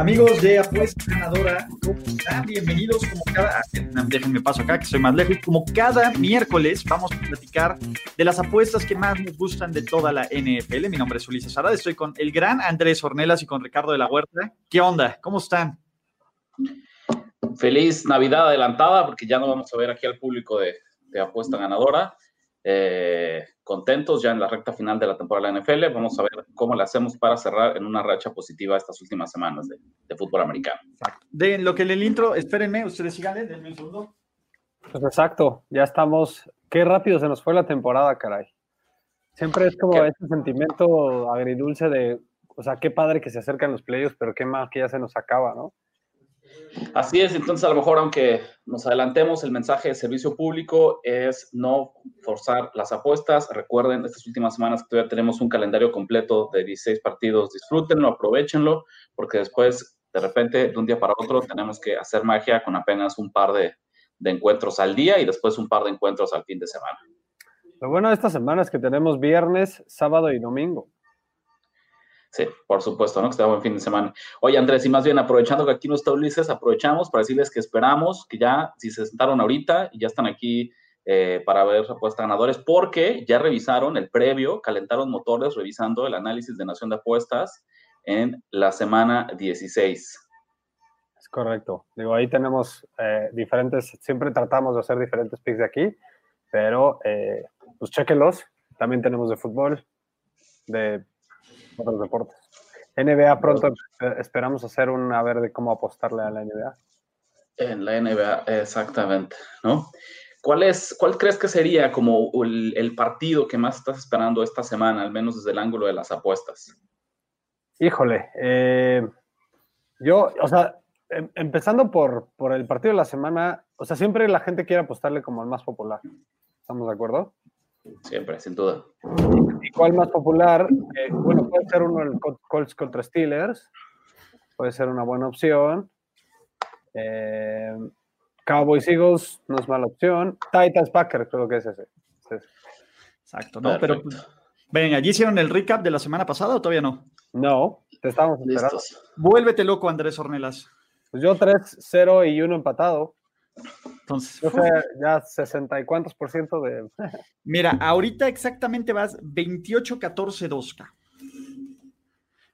Amigos de Apuesta Ganadora, ¿cómo están? Bienvenidos como cada... Déjenme paso acá, que soy más lejos. Como cada miércoles vamos a platicar de las apuestas que más nos gustan de toda la NFL. Mi nombre es Ulises Arada, estoy con el gran Andrés Ornelas y con Ricardo de la Huerta. ¿Qué onda? ¿Cómo están? Feliz Navidad adelantada, porque ya no vamos a ver aquí al público de, de Apuesta Ganadora. Eh, contentos ya en la recta final de la temporada de la NFL. Vamos a ver cómo le hacemos para cerrar en una racha positiva estas últimas semanas de, fútbol americano. De lo que en el intro, espérenme, ustedes sigan, denme un segundo. Pues exacto, ya estamos. Qué rápido se nos fue la temporada, caray. Siempre es como ese sentimiento agridulce de, o sea, qué padre que se acercan los playoffs, pero qué más que ya se nos acaba, ¿no? Así es, entonces a lo mejor aunque nos adelantemos, el mensaje de servicio público es no forzar las apuestas. Recuerden, estas últimas semanas que todavía tenemos un calendario completo de 16 partidos, disfrútenlo, aprovechenlo, porque después, de repente, de un día para otro, tenemos que hacer magia con apenas un par de, de encuentros al día y después un par de encuentros al fin de semana. Lo bueno de esta semana es que tenemos viernes, sábado y domingo. Sí, por supuesto, ¿no? Que está buen fin de semana. Oye, Andrés, y más bien aprovechando que aquí no está Ulises, aprovechamos para decirles que esperamos que ya, si se sentaron ahorita y ya están aquí eh, para ver apuestas ganadores, porque ya revisaron el previo, calentaron motores revisando el análisis de Nación de Apuestas en la semana 16. Es correcto. Digo, ahí tenemos eh, diferentes, siempre tratamos de hacer diferentes picks de aquí, pero eh, pues chéquenlos. También tenemos de fútbol, de otros deportes. NBA pronto esperamos hacer un a ver de cómo apostarle a la NBA. En la NBA, exactamente, ¿no? ¿Cuál, es, ¿Cuál crees que sería como el, partido que más estás esperando esta semana, al menos desde el ángulo de las apuestas? Híjole, eh, yo, o sea, em, empezando por, por el partido de la semana, o sea, siempre la gente quiere apostarle como el más popular. ¿Estamos de acuerdo? Siempre, sin duda. ¿Y cuál más popular? Eh, bueno, puede ser uno el Colts contra Steelers. Puede ser una buena opción. Eh, Cowboys Eagles no es mala opción. Titans Packers, creo que es ese. Exacto, ¿no? Pero, ven, ¿allí hicieron el recap de la semana pasada o todavía no? No, te estábamos esperando. Vuélvete loco, Andrés Ornelas. Pues yo 3-0 y 1 empatado. Entonces, ya 60 y cuántos por ciento de. Mira, ahorita exactamente vas 28-14-2K.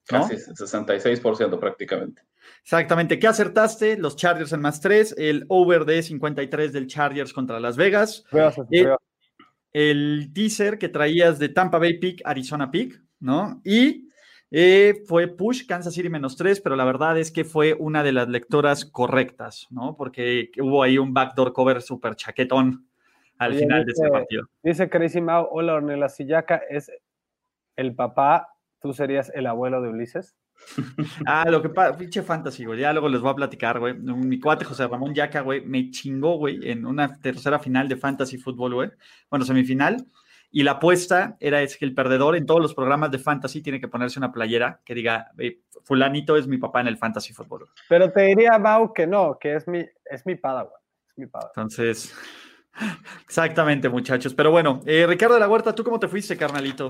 Casi 66% prácticamente. Exactamente. ¿Qué acertaste? Los Chargers en más 3, el over de 53 del Chargers contra Las Vegas. El, el, teaser que traías de Tampa Bay Peak, Arizona Peak, ¿no? Y eh, fue push Kansas City menos 3, pero la verdad es que fue una de las lectoras correctas, ¿no? Porque hubo ahí un backdoor cover súper chaquetón al final de ese partido. Dice Crazy Mau, hola Ornella Sillaca, es el papá, tú serías el abuelo de Ulises. ah, lo que pasa, pinche fantasy, güey. Ya luego les voy a platicar, güey. Mi cuate José Ramón Yaca, güey, me chingó, güey, en una tercera final de fantasy fútbol, güey. Bueno, semifinal. Y la apuesta era es que el perdedor en todos los programas de fantasy tiene que ponerse una playera que diga, fulanito es mi papá en el fantasy fútbol. Pero te diría, Mau, que no, que es mi, es mi padawan. Es mi Entonces, exactamente, muchachos. Pero bueno, eh, Ricardo de la Huerta, ¿tú cómo te fuiste, carnalito?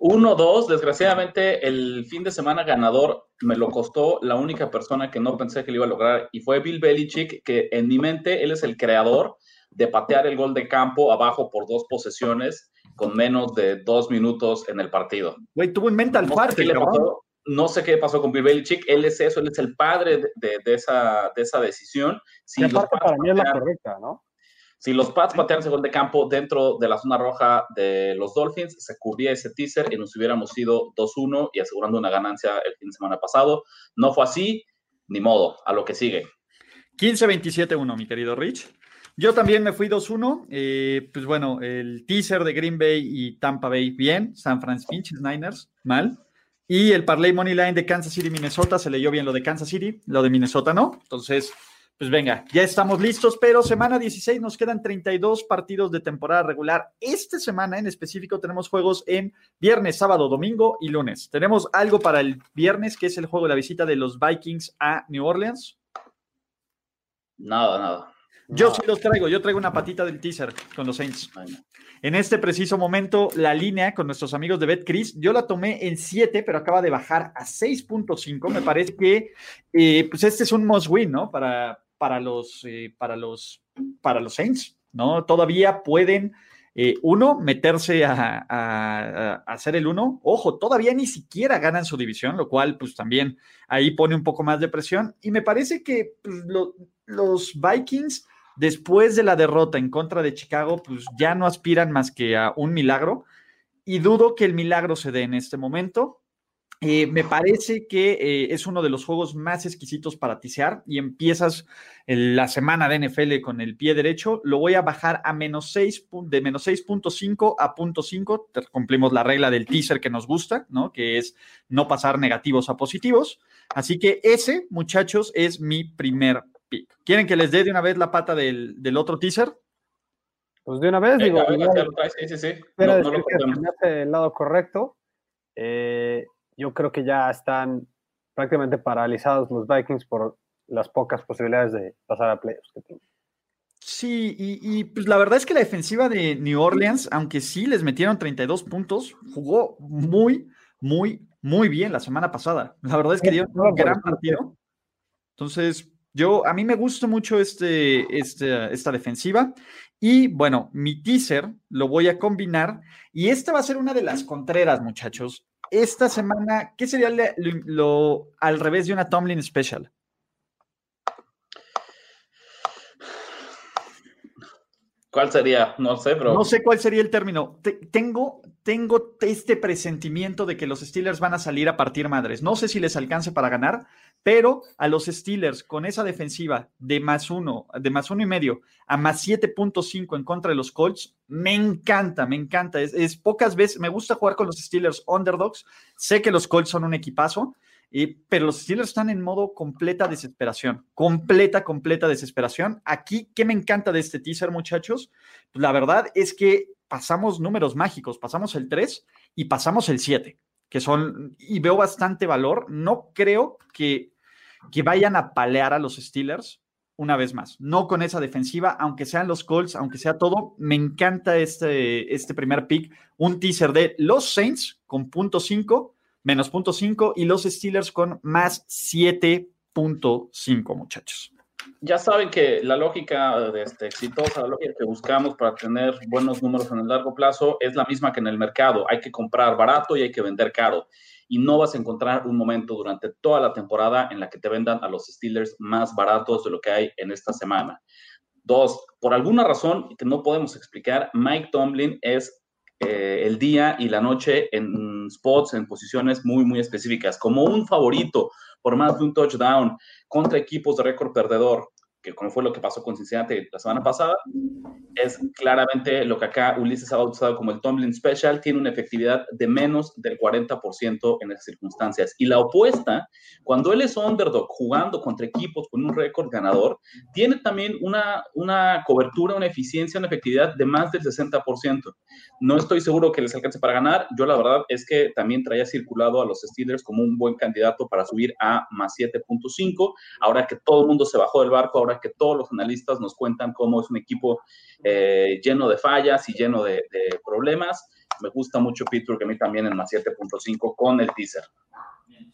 1-2, desgraciadamente el fin de semana ganador me lo costó la única persona que no pensé que lo iba a lograr y fue Bill Belichick, que en mi mente él es el creador de patear el gol de campo abajo por dos posesiones con menos de dos minutos en el partido. Güey, tuvo un mental no no sé qué pasó con Bill Belichick, él es eso, él es el padre de, esa, de esa decisión. Si los Pats para mí es la correcta, ¿no? Si los Pats patean ese gol de campo dentro de la zona roja de los Dolphins, se cubría ese teaser y nos hubiéramos ido 2-1 y asegurando una ganancia el fin de semana pasado. No fue así, ni modo, a lo que sigue. 15-27-1, mi querido Rich. Yo también me fui 2-1. Eh, pues bueno, el teaser de Green Bay y Tampa Bay, bien. San Francisco Niners, mal. Y el parlay money line de Kansas City, Minnesota, se leyó bien lo de Kansas City, lo de Minnesota no. Entonces, Pues venga, ya estamos listos, pero semana 16 nos quedan 32 partidos de temporada regular. Esta semana en específico tenemos juegos en viernes, sábado, domingo y lunes. Tenemos algo para el viernes, que es el juego de la visita de los Vikings a New Orleans. Nada, nada. Yo sí los traigo, yo traigo una patita del teaser con los Saints. En este preciso momento, la línea con nuestros amigos de BetCris, yo la tomé en 7, pero acaba de bajar a 6.5. Me parece que eh, pues este es un must win, ¿no? Para, para los, eh, para los, para los Saints, ¿no? Todavía pueden, eh, uno, meterse a, hacer el uno. Ojo, todavía ni siquiera ganan su división, lo cual, pues también ahí pone un poco más de presión. Y me parece que pues, los Vikings, después de la derrota en contra de Chicago, pues ya no aspiran más que a un milagro. Y dudo que el milagro se dé en este momento. Eh, me parece que eh, es uno de los juegos más exquisitos para tisear y empiezas la semana de NFL con el pie derecho. Lo voy a bajar a menos 6, de menos 6.5 a punto 5. Cumplimos la regla del teaser que nos gusta, ¿no? Que es no pasar negativos a positivos. Así que ese, muchachos, es mi primer pick. ¿Quieren que les dé de una vez la pata del, otro teaser? Pues de una vez, digo. sí, sí, sí. no, no el lado correcto. Eh, yo creo que ya están prácticamente paralizados los Vikings por las pocas posibilidades de pasar a playoffs que tienen. Sí, y, pues la verdad es que la defensiva de New Orleans, aunque sí les metieron 32 puntos, jugó muy, muy, muy bien la semana pasada. La verdad es que dio un gran partido. Entonces, yo, a mí me gusta mucho este, este, esta defensiva. Y bueno, mi teaser lo voy a combinar. Y esta va a ser una de las contreras, muchachos esta semana, ¿qué sería lo, al revés de una Tomlin Special? ¿Cuál sería? No sé, pero. No sé cuál sería el término. tengo, tengo este presentimiento de que los Steelers van a salir a partir madres. No sé si les alcance para ganar, pero a los Steelers con esa defensiva de más uno, de más uno y medio a más 7.5 en contra de los Colts, me encanta, me encanta. Es, pocas veces, me gusta jugar con los Steelers underdogs. Sé que los Colts son un equipazo, pero los Steelers están en modo completa desesperación, completa, completa desesperación. Aquí, ¿qué me encanta de este teaser, muchachos? Pues la verdad es que pasamos números mágicos, pasamos el 3 y pasamos el 7, que son, y veo bastante valor. No creo que que vayan a palear a los Steelers una vez más. No con esa defensiva, aunque sean los Colts, aunque sea todo. Me encanta este, este primer pick. Un teaser de los Saints con punto 5, menos punto 5, y los Steelers con más 7.5, muchachos. Ya saben que la lógica de este, exitosa, la lógica que buscamos para tener buenos números en el largo plazo es la misma que en el mercado. Hay que comprar barato y hay que vender caro y no vas a encontrar un momento durante toda la temporada en la que te vendan a los Steelers más baratos de lo que hay en esta semana. Dos, por alguna razón que no podemos explicar, Mike Tomlin es eh, el día y la noche en spots, en posiciones muy, muy específicas, como un favorito por más de un touchdown contra equipos de récord perdedor, que como fue lo que pasó con Cincinnati la semana pasada, es claramente lo que acá Ulises ha bautizado como el Tomlin Special, tiene una efectividad de menos del 40% en esas circunstancias. Y la opuesta, cuando él es underdog jugando contra equipos con un récord ganador, tiene también una, una cobertura, una eficiencia, una efectividad de más del 60%. No estoy seguro que les alcance para ganar. Yo la verdad es que también traía circulado a los Steelers como un buen candidato para subir a más 7.5. Ahora que todo el mundo se bajó del barco, ahora que todos los analistas nos cuentan cómo es un equipo eh, lleno de fallas y lleno de, problemas. Me gusta mucho Pittsburgh, a mí también en más 7.5 con el teaser.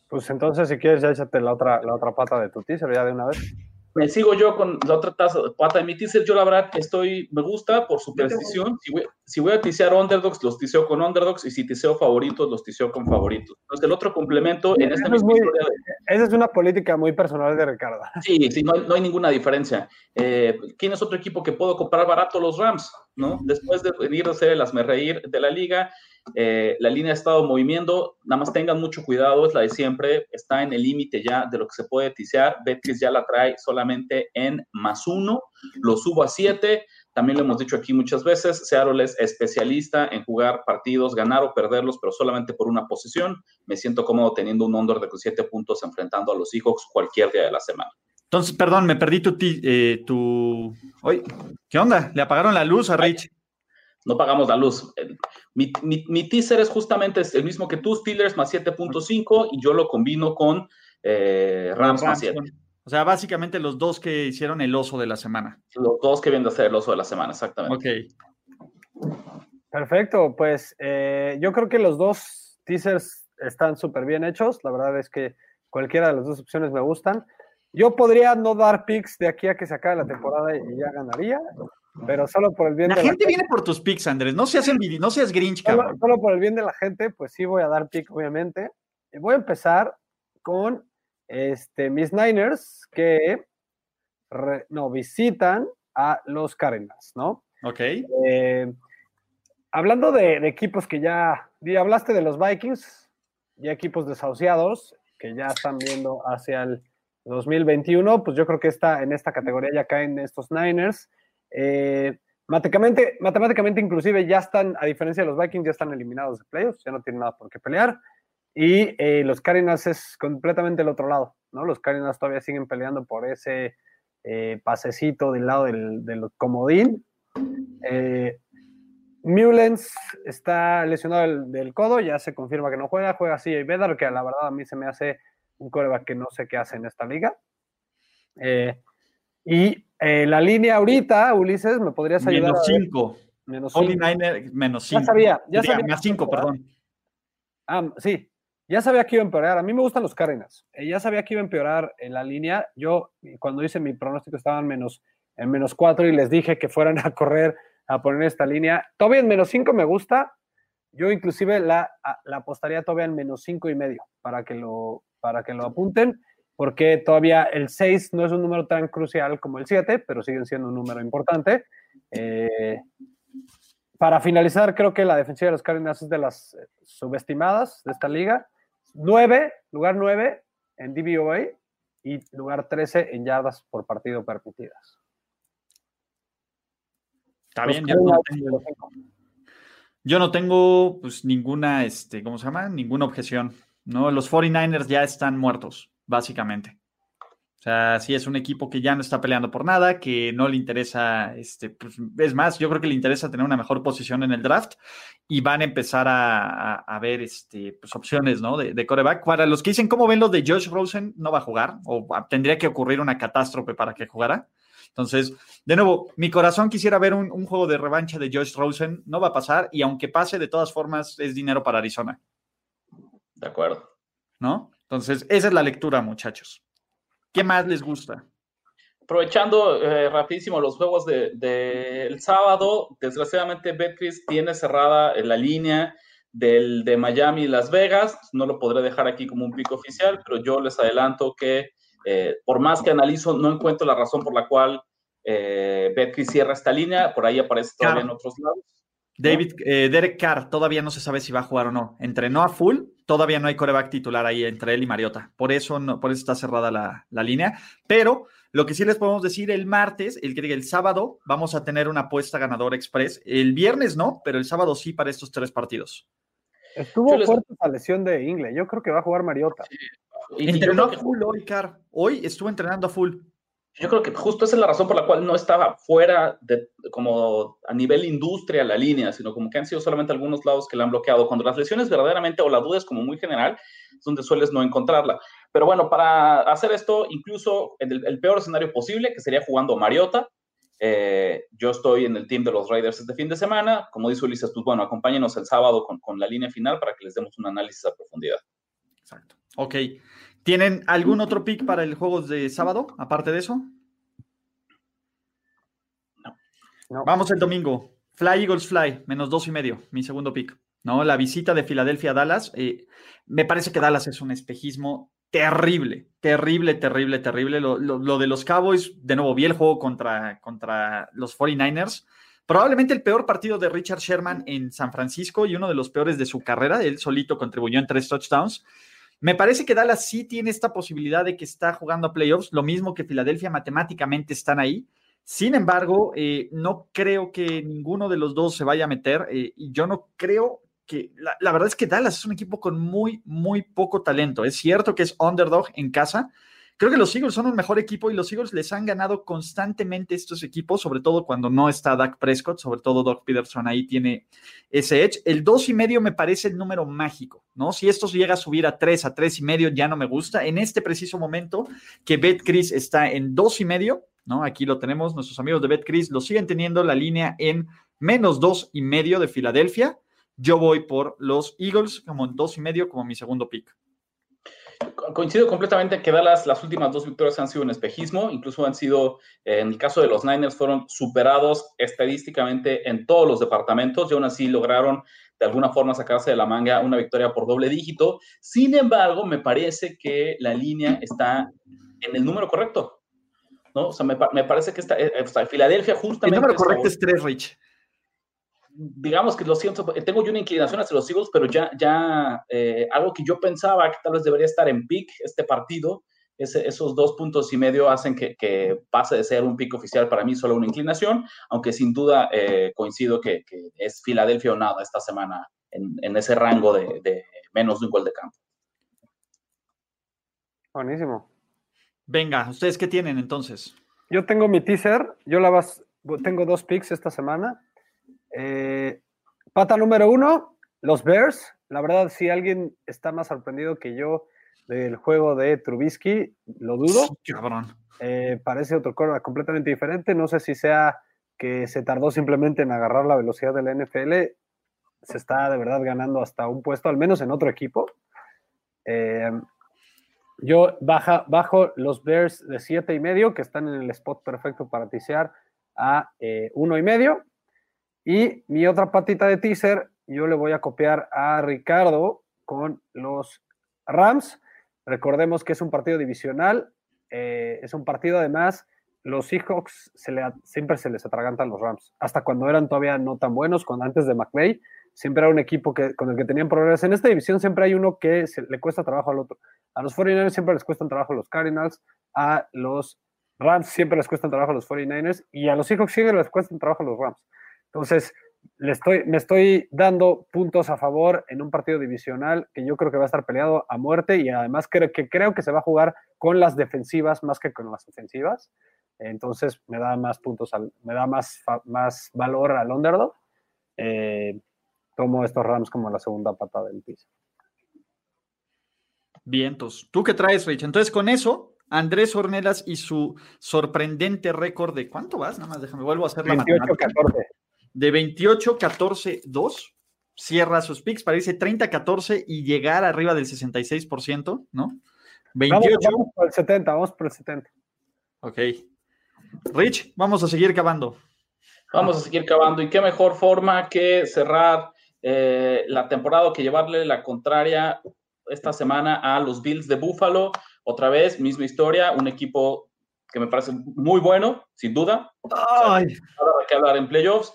Pues entonces, si quieres, ya échate la otra, la otra pata de tu teaser ya de una vez me sigo yo con la otra taza, pata de mi teaser. Yo la verdad estoy, me gusta por su precisión. Si voy, a tisear underdogs, los tiseo con underdogs y si tiseo favoritos, los tiseo con favoritos. Entonces el otro complemento en esta misma Esa es una política muy personal de Ricardo. Sí, sí, no hay, ninguna diferencia. Eh, ¿Quién es otro equipo que puedo comprar barato? Los Rams, ¿no? Después de venir a ser el asme reír de la liga, eh, la línea ha estado moviendo, nada más tengan mucho cuidado, es la de siempre, está en el límite ya de lo que se puede tisear. Betis ya la trae solamente en más uno, lo subo a siete. También lo hemos dicho aquí muchas veces, Seattle es especialista en jugar partidos, ganar o perderlos, pero solamente por una posición. Me siento cómodo teniendo un under de siete puntos enfrentando a los Seahawks cualquier día de la semana. Entonces, perdón, me perdí tu... Eh, tu... ¿Qué onda? ¿Le apagaron la luz a Rich? No pagamos la luz. Mi, teaser es justamente el mismo que tú, Steelers más 7.5, y yo lo combino con eh, Rams, más 7. O sea, básicamente los dos que hicieron el oso de la semana. Los dos que vienen a hacer el oso de la semana, exactamente. Ok. Perfecto, pues eh, yo creo que los dos teasers están súper bien hechos. La verdad es que cualquiera de las dos opciones me gustan. Yo podría no dar picks de aquí a que se acabe la temporada y ya ganaría, pero solo por el bien la de la gente. viene por tus picks, Andrés. No seas, no seas Grinch, cabrón. Solo, por el bien de la gente, pues sí voy a dar pick, obviamente. Voy a empezar con este, mis Niners que no visitan a los Cardinals, ¿no? Ok. Eh, hablando de, de, equipos que ya, ya hablaste de los Vikings, ya equipos desahuciados que ya están viendo hacia el 2021, pues yo creo que está en esta categoría ya caen estos Niners. Eh, matemáticamente, matemáticamente, inclusive, ya están, a diferencia de los Vikings, ya están eliminados de playoffs, ya no tienen nada por qué pelear. Y eh, los Cardinals es completamente el otro lado, ¿no? Los Cardinals todavía siguen peleando por ese eh, pasecito del lado del, del comodín. Eh, Mullens está lesionado del, codo, ya se confirma que no juega, juega y Vedar, que la verdad a mí se me hace un coreback que no sé qué hace en esta liga. Eh, y eh, la línea ahorita, Ulises, ¿me podrías ayudar? Menos 5. Menos 5. Menos 5. Ya sabía, ya sabía. Más 5, perdón. Ah, sí, ya sabía que iba a empeorar. A mí me gustan los Cárdenas. Eh, ya sabía que iba a empeorar en la línea. Yo, cuando hice mi pronóstico, estaban menos, en menos 4 y les dije que fueran a correr a poner esta línea. Todavía en menos 5 me gusta. Yo inclusive la, la apostaría todavía en menos 5 y medio para que lo, para que lo apunten, porque todavía el 6 no es un número tan crucial como el 7, pero siguen siendo un número importante. Eh, para finalizar, creo que la defensiva de los Cardinals es de las subestimadas de esta liga. 9, lugar 9 en DVOA y lugar 13 en yardas por partido permitidas. Está bien, yo no tengo, yo no tengo pues ninguna, este, ¿cómo se llama? Ninguna objeción. ¿no? Los 49ers ya están muertos, básicamente. O sea, sí es un equipo que ya no está peleando por nada, que no le interesa, este, pues, es más, yo creo que le interesa tener una mejor posición en el draft y van a empezar a, ver este, pues, opciones, ¿no? De, de, coreback. Para los que dicen, ¿cómo ven lo de Josh Rosen? No va a jugar o tendría que ocurrir una catástrofe para que jugara. Entonces, de nuevo, mi corazón quisiera ver un, un juego de revancha de Josh Rosen. No va a pasar y aunque pase, de todas formas, es dinero para Arizona. De acuerdo. ¿No? Entonces, esa es la lectura, muchachos. ¿Qué más les gusta? Aprovechando eh, rapidísimo los juegos del de, sábado, desgraciadamente Betcris tiene cerrada la línea del, de Miami y Las Vegas. No lo podré dejar aquí como un pico oficial, pero yo les adelanto que eh, por más que analizo, no encuentro la razón por la cual eh, Betcris cierra esta línea. Por ahí aparece todavía en otros lados. David, eh, Derek Carr todavía no se sabe si va a jugar o no. Entrenó a full, todavía no hay coreback titular ahí entre él y Mariota. Por eso, no, por eso está cerrada la, línea. Pero lo que sí les podemos decir, el martes, el, el sábado, vamos a tener una apuesta ganadora express. El viernes no, pero el sábado sí para estos tres partidos. Estuvo fuerte la lesión de Ingle. Yo creo que va a jugar Mariota. Entrenó a full hoy, Carr. Hoy estuvo entrenando a full. Yo creo que justo esa es la razón por la cual no estaba fuera de como a nivel industria la línea, sino como que han sido solamente algunos lados que la han bloqueado. Cuando las lesiones verdaderamente o la duda es como muy general, es donde sueles no encontrarla. Pero bueno, para hacer esto, incluso en el, peor escenario posible, que sería jugando Mariota, eh, yo estoy en el team de los Raiders este fin de semana. Como dice Ulises, pues bueno, acompáñenos el sábado con, con la línea final para que les demos un análisis a profundidad. Exacto. Ok. ¿Tienen algún otro pick para el juego de sábado, aparte de eso? No. Vamos el domingo. Fly Eagles Fly, menos dos y medio, mi segundo pick. ¿no? La visita de Filadelfia a Dallas. Eh, me parece que Dallas es un espejismo terrible, terrible, terrible, terrible. Lo, de los Cowboys, de nuevo, vi el juego contra, contra los 49ers. Probablemente el peor partido de Richard Sherman en San Francisco y uno de los peores de su carrera. Él solito contribuyó en tres touchdowns. Me parece que Dallas sí tiene esta posibilidad de que está jugando a playoffs, lo mismo que Filadelfia matemáticamente están ahí. Sin embargo, eh, no creo que ninguno de los dos se vaya a meter eh, y yo no creo que, la, verdad es que Dallas es un equipo con muy, muy poco talento. Es cierto que es underdog en casa, Creo que los Eagles son un mejor equipo y los Eagles les han ganado constantemente estos equipos, sobre todo cuando no está Dak Prescott, sobre todo Doc Peterson ahí tiene ese edge. El dos y medio me parece el número mágico, ¿no? Si esto llega a subir a tres, a tres y medio, ya no me gusta. En este preciso momento que BetCris está en dos y medio, ¿no? Aquí lo tenemos, nuestros amigos de BetCris lo siguen teniendo la línea en menos dos y medio de Filadelfia. Yo voy por los Eagles como en dos y medio como mi segundo pick. Coincido completamente en que Dallas, las últimas dos victorias han sido un espejismo, incluso han sido, eh, en el caso de los Niners, fueron superados estadísticamente en todos los departamentos y aún así lograron de alguna forma sacarse de la manga una victoria por doble dígito. Sin embargo, me parece que la línea está en el número correcto. ¿no? O sea, me, parece que está, eh, Filadelfia justamente... El número correcto es tres, Rich digamos que lo siento, tengo yo una inclinación hacia los Eagles, pero ya, ya eh, algo que yo pensaba que tal vez debería estar en pick este partido, esos dos puntos y medio hacen que, pase de ser un pick oficial para mí solo una inclinación, aunque sin duda eh, coincido que, es Filadelfia o nada esta semana en, ese rango de, menos de un gol de campo. Buenísimo. Venga, ¿ustedes qué tienen entonces? Yo tengo mi teaser, yo la vas, tengo dos picks esta semana. Eh, pata número uno, los Bears. La verdad, si alguien está más sorprendido que yo del juego de Trubisky, lo dudo. Eh, parece otro corner completamente diferente. No sé si sea que se tardó simplemente en agarrar la velocidad de la NFL. Se está de verdad ganando hasta un puesto, al menos en otro equipo. Eh, yo baja, bajo los Bears de siete y medio, que están en el spot perfecto para tisear a uno y medio. Y mi otra patita de teaser, yo le voy a copiar a Ricardo con los Rams. Recordemos que es un partido divisional, eh, es un partido además, los Seahawks se le, siempre se les atragantan los Rams, hasta cuando eran todavía no tan buenos, cuando antes de McVay, siempre era un equipo que, con el que tenían problemas. En esta división siempre hay uno que le cuesta trabajo al otro. A los 49ers siempre les cuesta trabajo a los Cardinals, a los Rams siempre les cuesta trabajo a los 49ers y a los Seahawks siempre les cuesta trabajo a los Rams. Entonces, le estoy, me estoy dando puntos a favor en un partido divisional que yo creo que va a estar peleado a muerte y además creo que, creo que se va a jugar con las defensivas más que con las ofensivas. Entonces me da más puntos, me da más, más valor al underdog. Eh, tomo estos Rams como la segunda patada del piso. Vientos. ¿Tú qué traes, Rich? Entonces con eso, Andrés Ornelas y su sorprendente récord de ¿cuánto vas? Nada más déjame, vuelvo a hacer la 28, 14 de 28, 14, 2, cierra sus picks para irse 30, 14 y llegar arriba del 66%, ¿no? 28. Vamos, por el 70, vamos por el 70. Ok. Rich, vamos a seguir cavando. Vamos a seguir cavando. ¿Y qué mejor forma que cerrar eh, la temporada que llevarle la contraria esta semana a los Bills de Buffalo? Otra vez, misma historia, un equipo que me parece muy bueno, sin duda. Ay. O que hablar en playoffs.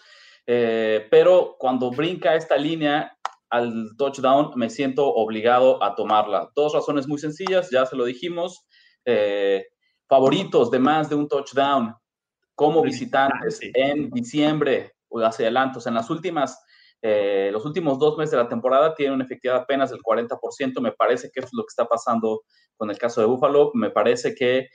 Eh, pero cuando brinca esta línea al touchdown, me siento obligado a tomarla. Dos razones muy sencillas, ya se lo dijimos. Eh, favoritos de más de un touchdown como visitantes en diciembre o hacia adelante. en las últimas, eh, los últimos dos meses de la temporada tienen una efectividad apenas del 40%. Me parece que es lo que está pasando con el caso de Buffalo. Me parece que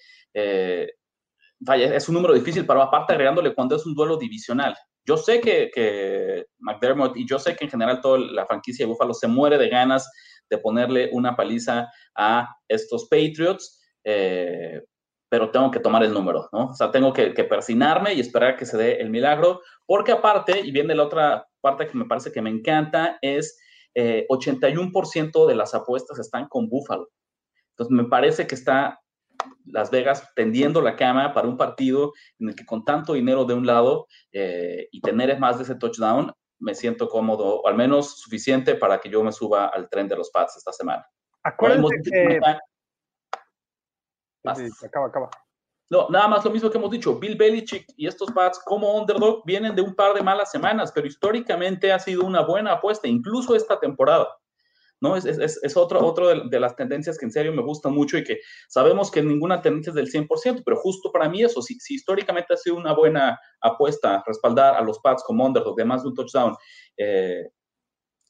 vaya, es un número difícil, pero aparte agregándole cuando es un duelo divisional. Yo sé que, McDermott y yo sé que en general toda la franquicia de Buffalo se muere de ganas de ponerle una paliza a estos Patriots, eh, pero tengo que tomar el número, ¿no? O sea, tengo que, persinarme y esperar que se dé el milagro, porque aparte, y viene la otra parte que me parece que me encanta, es 81% eh, de las apuestas están con Buffalo. Entonces, me parece que está las Vegas tendiendo la cama para un partido en el que con tanto dinero de un lado eh, y tener más de ese touchdown, me siento cómodo, o al menos suficiente para que yo me suba al tren de los Pats esta semana. Acuérdense que... acaba, acaba. No, nada más lo mismo que hemos dicho, Bill Belichick y estos Pats como underdog vienen de un par de malas semanas, pero históricamente ha sido una buena apuesta, incluso esta temporada. ¿No? Es, es, es otro, otro de, las tendencias que en serio me gusta mucho y que sabemos que ninguna tendencia es del 100%, pero justo para mí eso, si, si históricamente ha sido una buena apuesta respaldar a los Pats como underdog de más de un touchdown eh,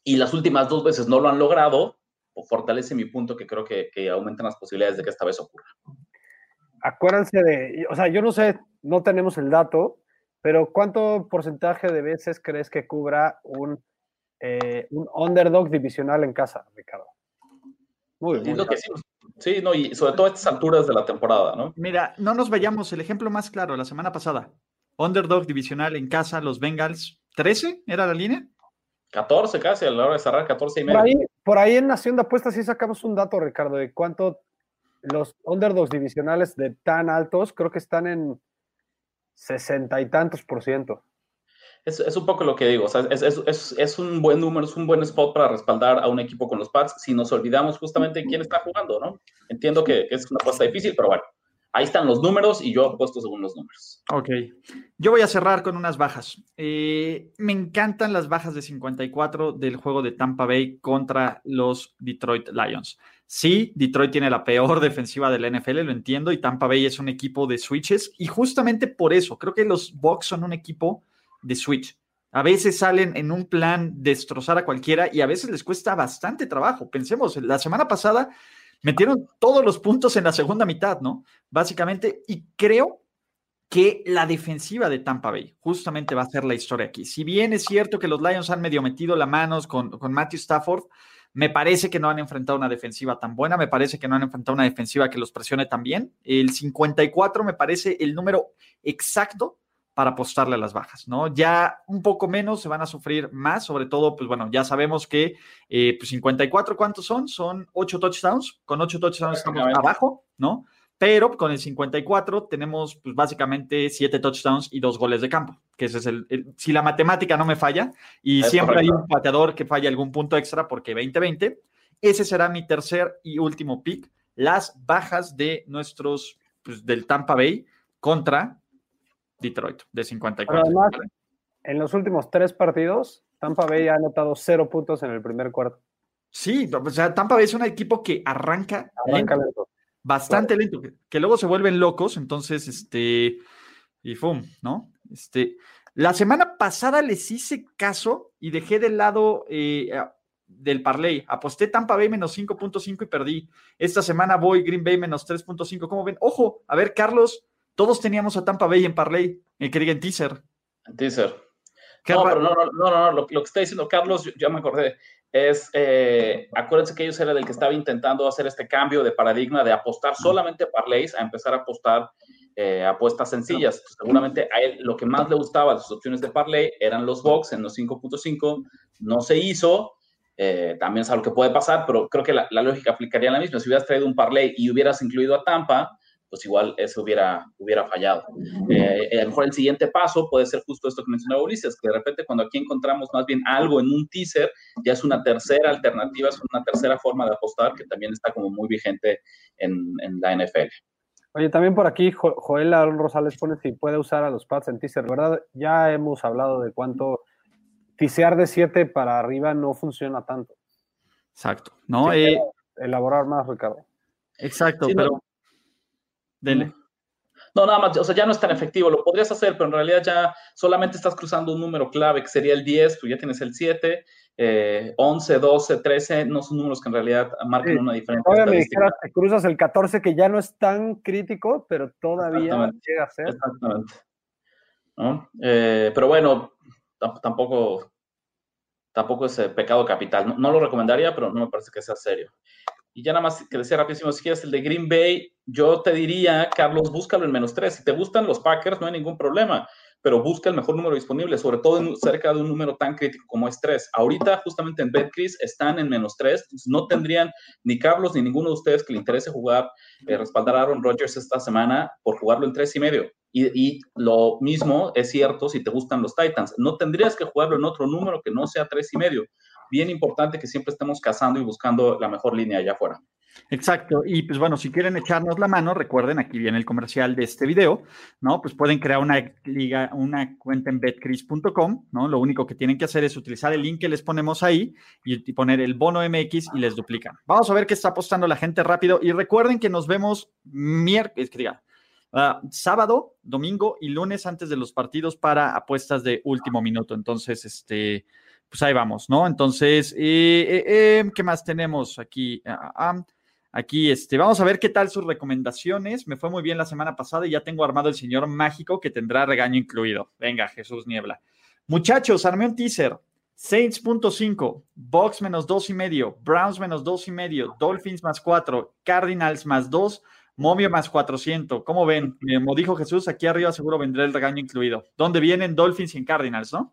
y las últimas dos veces no lo han logrado, fortalece mi punto que creo que, que aumentan las posibilidades de que esta vez ocurra. acuérdense de, o sea, yo no sé, no tenemos el dato, pero ¿cuánto porcentaje de veces crees que cubra un, eh, un underdog divisional en casa, Ricardo? Muy bien. sí. no, y sobre todo a estas alturas de la temporada, ¿no? Mira, no nos vayamos, el ejemplo más claro, la semana pasada, underdog divisional en casa, los Bengals, ¿13 era la línea? 14 casi, a la hora de cerrar 14 y medio. Por ahí, por ahí en Nación de Apuestas sí sacamos un dato, Ricardo, de cuánto los underdogs divisionales de tan altos, creo que están en sesenta y tantos por ciento. Es, es, un poco lo que digo, o sea, es, es, es, un buen número, es un buen spot para respaldar a un equipo con los Pats si nos olvidamos justamente quién está jugando, ¿no? Entiendo que, es una apuesta difícil, pero bueno, ahí están los números y yo apuesto según los números. Ok, yo voy a cerrar con unas bajas. Eh, me encantan las bajas de 54 del juego de Tampa Bay contra los Detroit Lions. Sí, Detroit tiene la peor defensiva de la NFL, lo entiendo, y Tampa Bay es un equipo de switches, y justamente por eso creo que los Bucks son un equipo de switch. A veces salen en un plan destrozar a cualquiera y a veces les cuesta bastante trabajo. Pensemos, la semana pasada metieron todos los puntos en la segunda mitad, ¿no? Básicamente, y creo que la defensiva de Tampa Bay justamente va a ser la historia aquí. Si bien es cierto que los Lions han medio metido la manos con, con Matthew Stafford, me parece que no han enfrentado una defensiva tan buena, me parece que no han enfrentado una defensiva que los presione tan bien. El 54 me parece el número exacto para apostarle a las bajas, ¿no? Ya un poco menos se van a sufrir más, sobre todo, pues bueno, ya sabemos que eh, pues 54, ¿cuántos son? Son 8 touchdowns, con 8 touchdowns estamos abajo, ¿no? Pero con el 54 tenemos pues básicamente 7 touchdowns y 2 goles de campo, que ese es el, si la matemática no me falla, y siempre hay un pateador que falla algún punto extra porque 20-20, ese será mi tercer y último pick, las bajas de nuestros, pues del Tampa Bay contra Detroit, de 54. además, en los últimos tres partidos, Tampa Bay ha anotado cero puntos en el primer cuarto. Sí, o sea, Tampa Bay es un equipo que arranca, lento bastante lento, que, luego se vuelven locos, entonces, este, y ¡fum! ¿no? Este, la semana pasada les hice caso y dejé de lado eh, del parlay. Aposté Tampa Bay menos 5.5 y perdí. Esta semana voy Green Bay menos 3.5. ¿Cómo ven? Ojo, a ver, Carlos, todos teníamos a Tampa Bay en parlay, en que diga en teaser. En teaser. No, pero no, no, no, no, lo, que está diciendo Carlos, ya me acordé es, eh, acuérdense que ellos eran el que estaba intentando hacer este cambio de paradigma de apostar solamente parlays a empezar a apostar eh, apuestas sencillas. Seguramente a él lo que más le gustaba de sus opciones de parlay eran los box en los 5.5, no se hizo. Eh, también es algo que puede pasar, pero creo que la, la, lógica aplicaría la misma. Si hubieras traído un parlay y hubieras incluido a Tampa, pues igual eso hubiera, hubiera fallado. Eh, a lo mejor el siguiente paso puede ser justo esto que mencionaba Ulises, que de repente cuando aquí encontramos más bien algo en un teaser, ya es una tercera alternativa, es una tercera forma de apostar que también está como muy vigente en, en la NFL. Oye, también por aquí Joel Rosales pone si puede usar a los pads en teaser, ¿verdad? Ya hemos hablado de cuánto tisear de 7 para arriba no funciona tanto. Exacto, ¿no? Eh, elaborar más, Ricardo. Exacto, pero... Dele. No, nada más, o sea, ya no es tan efectivo, lo podrías hacer, pero en realidad ya solamente estás cruzando un número clave, que sería el 10, pues ya tienes el 7, 11, 12, 13, no son números que en realidad marcan una diferencia. Todavía me dijeras que cruzas el 14, que ya no es tan crítico, pero todavía llega a ser. Exactamente. Eh, pero bueno, tampoco, tampoco es pecado capital. No, no, lo recomendaría, pero no me parece que sea serio. Y ya nada más decía rapidísimo, si quieres el de Green Bay, yo te diría, Carlos, búscalo en menos tres. Si te gustan los Packers, no hay ningún problema, pero busca el mejor número disponible, sobre todo en, cerca de un número tan crítico como es tres. Ahorita, justamente en BetCris, están en menos tres. No tendrían ni Carlos ni ninguno de ustedes que le interese jugar, eh, respaldar a Aaron Rodgers esta semana por jugarlo en tres y medio. Y, lo mismo es cierto si te gustan los Titans. No tendrías que jugarlo en otro número que no sea tres y medio bien importante que siempre estemos cazando y buscando la mejor línea allá afuera. Exacto. Y pues bueno, si quieren echarnos la mano, recuerden, aquí viene el comercial de este video, ¿no? Pues pueden crear una liga, una cuenta en betcris.com, ¿no? Lo único que tienen que hacer es utilizar el link que les ponemos ahí y, poner el bono MX y les duplican. Vamos a ver qué está apostando la gente rápido y recuerden que nos vemos miércoles, que diga, ah, sábado, domingo y lunes antes de los partidos para apuestas de último minuto. Entonces, este pues ahí vamos, ¿no? Entonces, eh, eh, eh, ¿qué más tenemos aquí? Ah, ah, Aquí, este, vamos a ver qué tal sus recomendaciones. Me fue muy bien la semana pasada y ya tengo armado el señor mágico que tendrá regaño incluido. Venga, Jesús Niebla. Muchachos, armé un teaser. Saints.5, Box menos dos y medio, Browns menos dos y medio, Dolphins más cuatro, Cardinals más dos, Momio más 400. ¿Cómo ven? Como dijo Jesús, aquí arriba seguro vendrá el regaño incluido. ¿Dónde vienen Dolphins y Cardinals, no?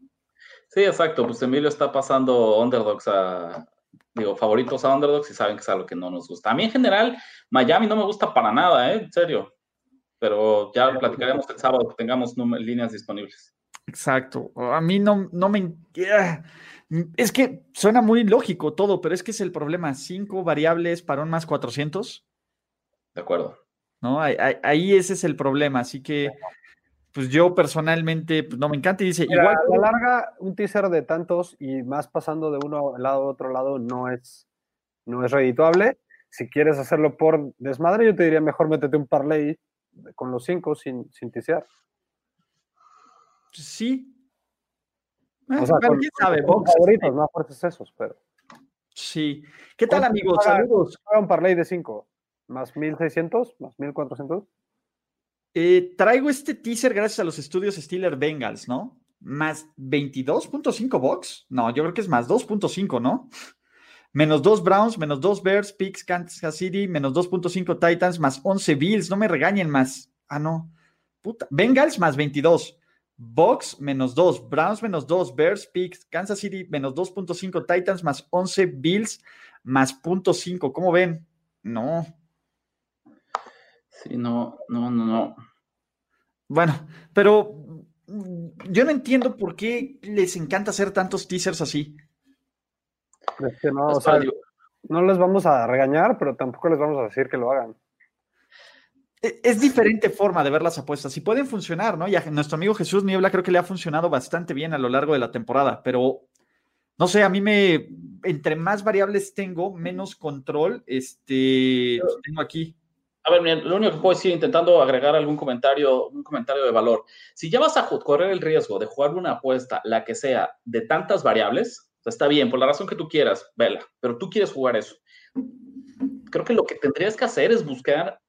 Sí, exacto. Pues Emilio está pasando underdogs a, digo, favoritos a underdogs y saben que es algo que no nos gusta. A mí en general, Miami no me gusta para nada, ¿eh? En serio. Pero ya platicaremos el sábado que tengamos líneas disponibles. Exacto. A mí no, no me... Es que suena muy lógico todo, pero es que es el problema. Cinco variables para un más 400. De acuerdo. ¿No? Ahí, ese es el problema. Así que, pues yo personalmente pues, no me encanta y dice, igual. A la larga, un teaser de tantos y más pasando de uno lado a otro lado no es, no es redituable. Si quieres hacerlo por desmadre, yo te diría mejor métete un parlay con los cinco sin, sin tisear. Sí. O sea, con, quién sabe, favoritos, no fuertes esos, pero. Sí. ¿Qué tal, amigos? Saludos. un parlay de cinco. ¿Más 1600? ¿Más 1400? Eh, traigo este teaser gracias a los estudios Steeler Bengals, ¿no? Más 22.5 box. No, yo creo que es más 2.5, ¿no? Menos 2 Browns, menos 2 Bears, Picks, Kansas City, menos 2.5 Titans, más 11 Bills. No me regañen más. Ah, no. Puta. Bengals más 22. Box menos 2, Browns menos 2, Bears, Picks, Kansas City menos 2.5, Titans más 11, Bills más 0.5. ¿Cómo ven? No, Sí, no, no, no, no. Bueno, pero mm, yo no entiendo por qué les encanta hacer tantos teasers así. Es que no, o sea, no les vamos a regañar, pero tampoco les vamos a decir que lo hagan. E, es diferente forma de ver las apuestas. Y pueden funcionar, ¿no? Y a nuestro amigo Jesús Niebla creo que le ha funcionado bastante bien a lo largo de la temporada, pero no sé, a mí me, entre más variables tengo, menos control este, tengo aquí. A ver, lo único que puedo decir, intentando agregar algún comentario, un comentario de valor. Si ya vas a correr el riesgo de jugar una apuesta, la que sea, de tantas variables, está bien, por la razón que tú quieras, vela, pero tú quieres jugar eso. Creo que lo que tendrías que hacer es buscar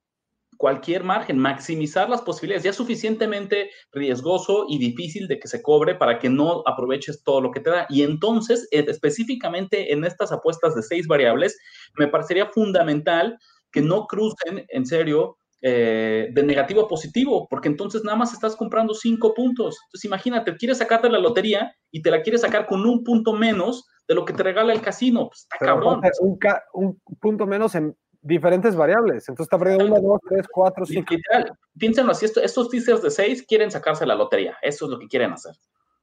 cualquier margen, maximizar las posibilidades. Ya es suficientemente riesgoso y difícil de que se cobre para que no aproveches todo lo que te da. Y entonces, eh, específicamente en estas apuestas de seis variables, me parecería fundamental que no crucen, en serio, eh, de negativo a positivo, porque entonces nada más estás comprando cinco puntos. Entonces imagínate, quieres sacarte la lotería y te la quieres sacar con un punto menos de lo que te regala el casino. Pues está cabrón. Un, punto menos en diferentes variables. Entonces está perdiendo uno, dos, tres, cuatro, cinco. piénsenlo así, estos teasers de seis quieren sacarse la lotería. Eso es lo que quieren hacer.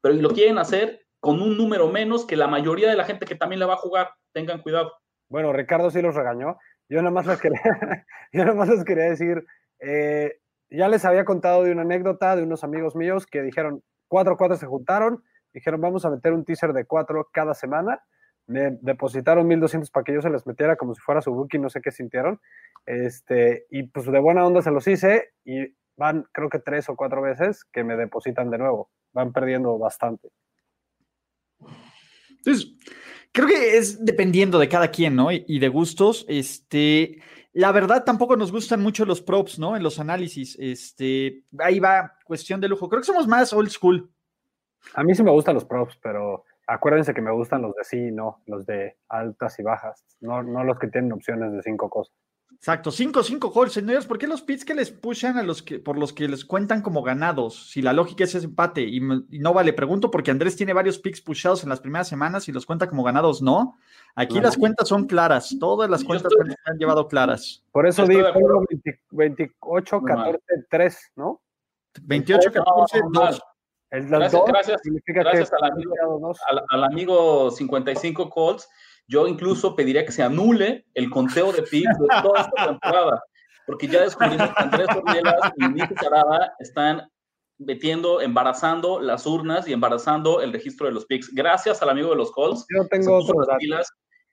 Pero lo quieren hacer con un número menos que la mayoría de la gente que también la va a jugar. Tengan cuidado. Bueno, Ricardo sí los regañó. Yo nada más les quería, yo nada les quería decir, eh, ya les había contado de una anécdota de unos amigos míos que dijeron, cuatro cuatro se juntaron, dijeron, vamos a meter un teaser de cuatro cada semana. Me depositaron 1200 para que yo se les metiera como si fuera su bookie, no sé qué sintieron. Este, y pues de buena onda se los hice y van, creo que tres o cuatro veces que me depositan de nuevo. Van perdiendo bastante. Entonces, creo que es dependiendo de cada quien, ¿no? Y, de gustos. Este, la verdad, tampoco nos gustan mucho los props, ¿no? En los análisis. Este, ahí va, cuestión de lujo. Creo que somos más old school. A mí sí me gustan los props, pero acuérdense que me gustan los de sí, no, los de altas y bajas, no, no los que tienen opciones de cinco cosas. Exacto, 5 5 calls, señores. ¿Por qué los pits que les pushan a los que por los que les cuentan como ganados? Si la lógica es ese empate y, no vale, pregunto porque Andrés tiene varios picks pushados en las primeras semanas y los cuenta como ganados, ¿no? Aquí las cuentas son claras, todas las cuentas se han llevado claras. Por eso digo 28 14 3, ¿no? 28 14 2. gracias, gracias, gracias al, amigo, al, al, amigo 55 Colts yo incluso pediría que se anule el conteo de picks de toda esta temporada, porque ya descubrimos que Andrés Ornelas y Nico Sarada están metiendo, embarazando las urnas y embarazando el registro de los picks. Gracias al amigo de los Colts. Yo tengo otros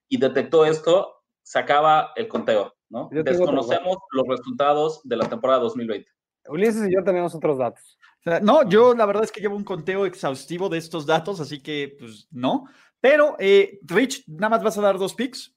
y detectó esto, se acaba el conteo, ¿no? Desconocemos los resultados de la temporada 2020. Ulises y yo tenemos otros datos. No, yo la verdad es que llevo un conteo exhaustivo de estos datos, así que pues no. Pero, eh, Rich, ¿nada más vas a dar dos picks?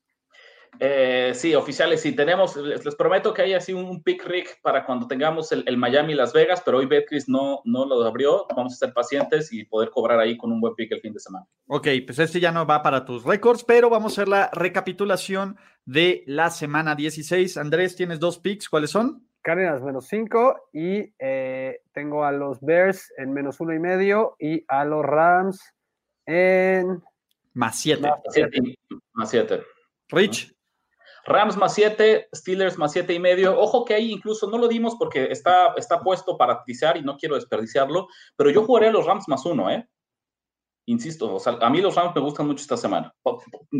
Eh, sí, oficiales, sí, tenemos, les, prometo que hay así un, pick rig para cuando tengamos el, Miami Las Vegas, pero hoy Betcris no, no lo abrió, vamos a ser pacientes y poder cobrar ahí con un buen pick el fin de semana. Ok, pues este ya no va para tus récords, pero vamos a hacer la recapitulación de la semana 16. Andrés, tienes dos picks, ¿cuáles son? Cárdenas menos 5 y eh, tengo a los Bears en menos uno y medio y a los Rams en más 7. Más 7. Rich. Rams más 7, Steelers más 7 y medio. Ojo que ahí incluso no lo dimos porque está, está puesto para tizar y no quiero desperdiciarlo, pero yo jugaré a los Rams más 1, ¿eh? Insisto, o sea, a mí los Rams me gustan mucho esta semana.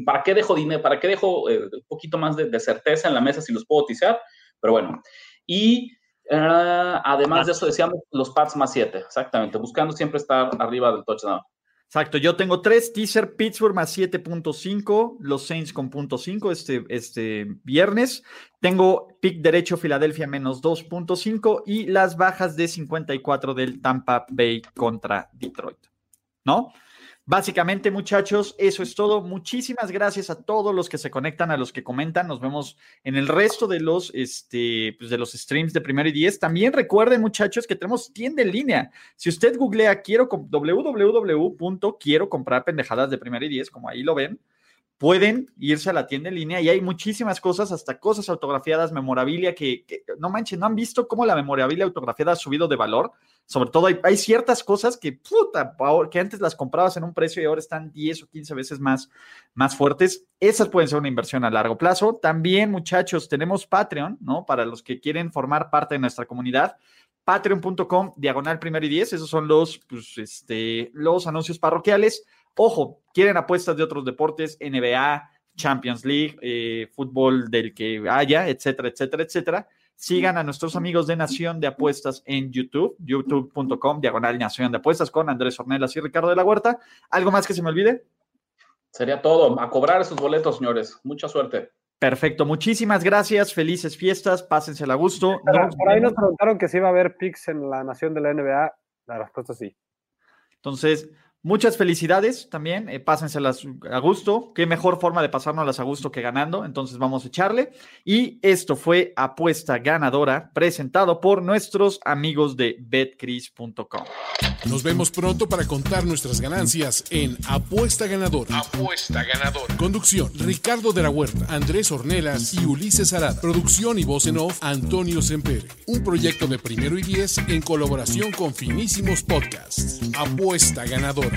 ¿Para qué dejo dinero? ¿Para qué dejo eh, un poquito más de, certeza en la mesa si los puedo tizar? Pero bueno. Y uh, además de eso decíamos los Pats más 7, exactamente, buscando siempre estar arriba del touchdown. Exacto, yo tengo tres teaser, Pittsburgh más 7.5, los Saints con punto .5 este, este viernes. Tengo pick derecho Filadelfia menos 2.5 y las bajas de 54 del Tampa Bay contra Detroit. ¿No? Básicamente, muchachos, eso es todo. Muchísimas gracias a todos los que se conectan, a los que comentan. Nos vemos en el resto de los, este, pues, de los streams de primero y diez. También recuerden, muchachos, que tenemos tienda en línea. Si usted googlea quiero www.quiero comprar pendejadas de primero y diez, como ahí lo ven, pueden irse a la tienda en línea y hay muchísimas cosas, hasta cosas autografiadas, memorabilia, que, no manchen, no han visto cómo la memorabilia autografiada ha subido de valor. Sobre todo hay, ciertas cosas que, puta, que antes las comprabas en un precio y ahora están 10 o 15 veces más, más fuertes. Esas pueden ser una inversión a largo plazo. También, muchachos, tenemos Patreon, ¿no? Para los que quieren formar parte de nuestra comunidad patreon.com, diagonal primero y diez, esos son los, pues, este, los anuncios parroquiales. Ojo, quieren apuestas de otros deportes, NBA, Champions League, eh, fútbol del que haya, etcétera, etcétera, etcétera. Sigan a nuestros amigos de Nación de Apuestas en YouTube, youtube.com, diagonal Nación de Apuestas con Andrés Ornelas y Ricardo de la Huerta. ¿Algo más que se me olvide? Sería todo. A cobrar esos boletos, señores. Mucha suerte. Perfecto, muchísimas gracias, felices fiestas, pásensela a gusto. por ahí nos preguntaron que si iba a haber picks en la Nación de la NBA, la respuesta es sí. Entonces, Muchas felicidades también, eh, pásenselas a gusto. Qué mejor forma de pasárnoslas a gusto que ganando. Entonces vamos a echarle. Y esto fue Apuesta Ganadora, presentado por nuestros amigos de betcris.com. Nos vemos pronto para contar nuestras ganancias en Apuesta Ganadora. Apuesta Ganadora. Conducción: Ricardo de la Huerta, Andrés Ornelas y Ulises Arad. Producción y voz en off: Antonio Sempere. Un proyecto de primero y diez en colaboración con Finísimos Podcasts. Apuesta Ganadora.